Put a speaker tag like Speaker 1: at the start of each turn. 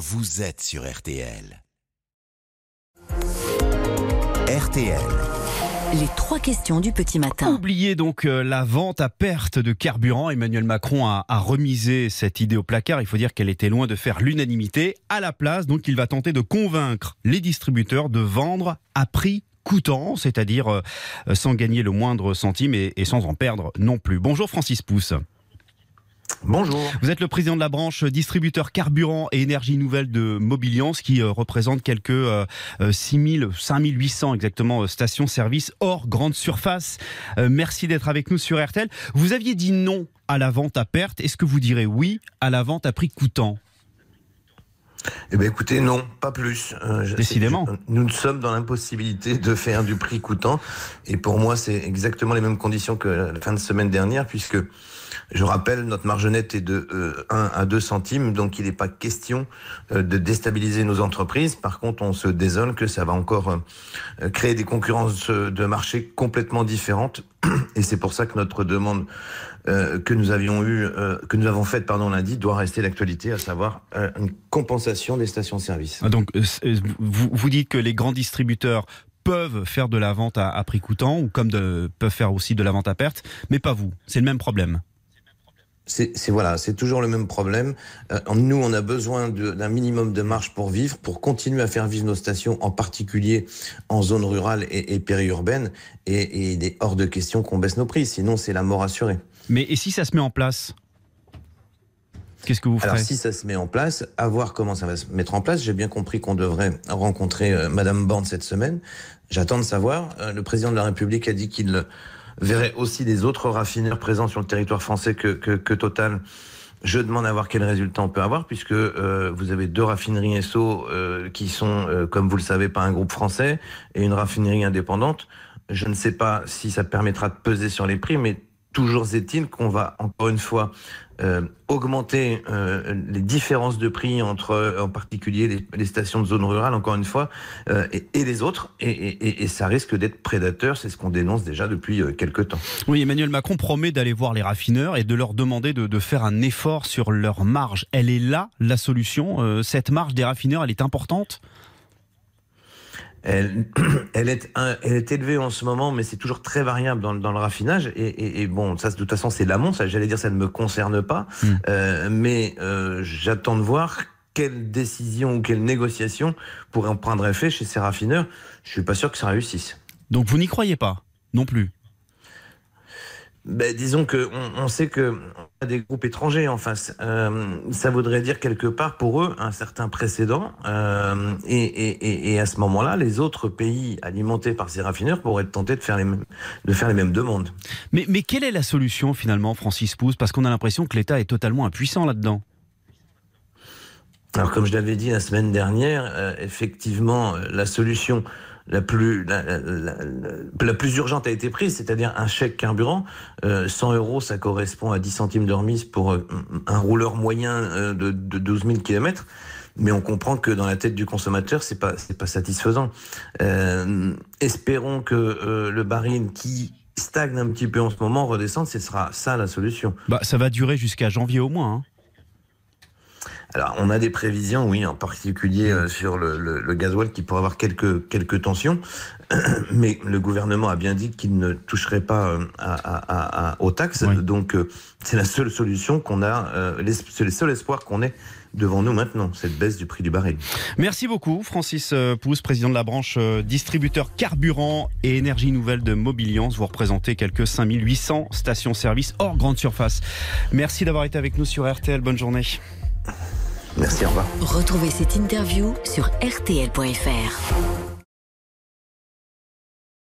Speaker 1: vous êtes sur RTL. RTL.
Speaker 2: Les trois questions du petit matin.
Speaker 3: Oubliez donc euh, la vente à perte de carburant. Emmanuel Macron a, a remisé cette idée au placard. Il faut dire qu'elle était loin de faire l'unanimité. À la place, donc, il va tenter de convaincre les distributeurs de vendre à prix coûtant, c'est-à-dire euh, sans gagner le moindre centime et, et sans en perdre non plus. Bonjour Francis Pousse.
Speaker 4: Bonjour.
Speaker 3: Vous êtes le président de la branche distributeur carburant et énergie nouvelle de Mobiliance qui euh, représente quelques euh, 6000, 5800 exactement euh, stations-service hors grande surface. Euh, merci d'être avec nous sur RTL. Vous aviez dit non à la vente à perte. Est-ce que vous direz oui à la vente à prix coûtant?
Speaker 4: Eh bien, écoutez, non, pas plus. Euh,
Speaker 3: Décidément.
Speaker 4: nous sommes dans l'impossibilité de faire du prix coûtant. Et pour moi, c'est exactement les mêmes conditions que la fin de semaine dernière, puisque je rappelle, notre marge nette est de euh, 1 à 2 centimes, donc il n'est pas question euh, de déstabiliser nos entreprises. Par contre, on se désole que ça va encore euh, créer des concurrences euh, de marché complètement différentes. Et c'est pour ça que notre demande euh, que nous avions eu, euh, que nous avons faite pardon lundi, doit rester d'actualité, à savoir euh, une compensation des stations-service.
Speaker 3: Ah, Donc vous, dites que les grands distributeurs peuvent faire de la vente à, à prix coûtant ou comme de, peuvent faire aussi de la vente à perte, mais pas vous. C'est le même problème.
Speaker 4: C'est voilà, c'est toujours le même problème. Euh, nous, on a besoin d'un minimum de marge pour vivre, pour continuer à faire vivre nos stations, en particulier en zone rurale et, et périurbaine. Et, et il est hors de question qu'on baisse nos prix, sinon c'est la mort assurée.
Speaker 3: Mais et si ça se met en place? Qu'est-ce que vous ferez?
Speaker 4: Alors si ça se met en place, à voir comment ça va se mettre en place. J'ai bien compris qu'on devrait rencontrer euh, Madame Borne cette semaine. J'attends de savoir. Euh, le président de la République a dit qu'il verrait aussi les autres raffineurs présents sur le territoire français que, que, que Total. Je demande à voir quel résultat on peut avoir, puisque euh, vous avez deux raffineries SO euh, qui sont, euh, comme vous le savez, pas un groupe français, et une raffinerie indépendante. Je ne sais pas si ça permettra de peser sur les prix, mais toujours est-il qu'on va encore une fois euh, augmenter euh, les différences de prix entre, en particulier, les, stations de zone rurale, encore une fois, euh, et, les autres, et, ça risque d'être prédateur, c'est ce qu'on dénonce déjà depuis quelques temps.
Speaker 3: Oui, Emmanuel Macron promet d'aller voir les raffineurs et de leur demander de, faire un effort sur leur marge. Elle est là, la solution Cette marge des raffineurs, elle est importante?
Speaker 4: Elle, elle, est, elle est élevée en ce moment, mais c'est toujours très variable dans, le- dans le raffinage. Et, et- et bon, ça, de toute façon, c'est l'amont. Ça, j'allais dire, ça ne me concerne pas.
Speaker 3: Mm.
Speaker 4: Euh, mais euh, j'attends de voir quelle décision ou quelle négociation pourrait en prendre effet chez ces raffineurs. Je suis pas sûr que ça réussisse.
Speaker 3: Donc vous n'y croyez pas non plus?
Speaker 4: Ben, disons que on, on sait que on a des groupes étrangers en face. Euh, ça voudrait dire quelque part pour eux un certain précédent. Euh, et, et, et, et à ce moment-là, les autres pays alimentés par ces raffineurs pourraient être tentés de faire les mêmes, de faire les mêmes demandes.
Speaker 3: mais, mais quelle est la solution finalement, Francis Pousse Parce qu'on a l'impression que l'État est totalement impuissant là-dedans.
Speaker 4: Alors comme je l'avais dit la semaine dernière, euh, effectivement, la solution la plus la, plus urgente a été prise, c'est-à-dire un chèque carburant. Euh, 100 euros, ça correspond à 10 centimes de remise pour euh, un rouleur moyen euh, de, de 12 000 kilomètres. Mais on comprend que dans la tête du consommateur, c'est pas pas satisfaisant. Euh, espérons que euh, le baril qui stagne un petit peu en ce moment redescende, ce sera ça la solution.
Speaker 3: Bah, ça va durer jusqu'à janvier au moins. hein.
Speaker 4: Alors, on a des prévisions, oui, en particulier euh, sur le, le, le gasoil qui pourrait avoir quelques, quelques tensions. Mais le gouvernement a bien dit qu'il ne toucherait pas euh, à, à- à- aux taxes.
Speaker 3: Oui.
Speaker 4: Donc, euh, c'est la seule solution qu'on a, euh, c'est le seul espoir qu'on ait devant nous maintenant, cette baisse du prix du baril.
Speaker 3: Merci beaucoup, Francis Pousse, président de la branche distributeur carburant et énergie nouvelle de Mobiliance. Vous représentez quelques 5800 stations-service hors grande surface. Merci d'avoir été avec nous sur RTL. Bonne journée.
Speaker 4: Merci, au revoir.
Speaker 2: Retrouvez cette interview sur rtl.fr.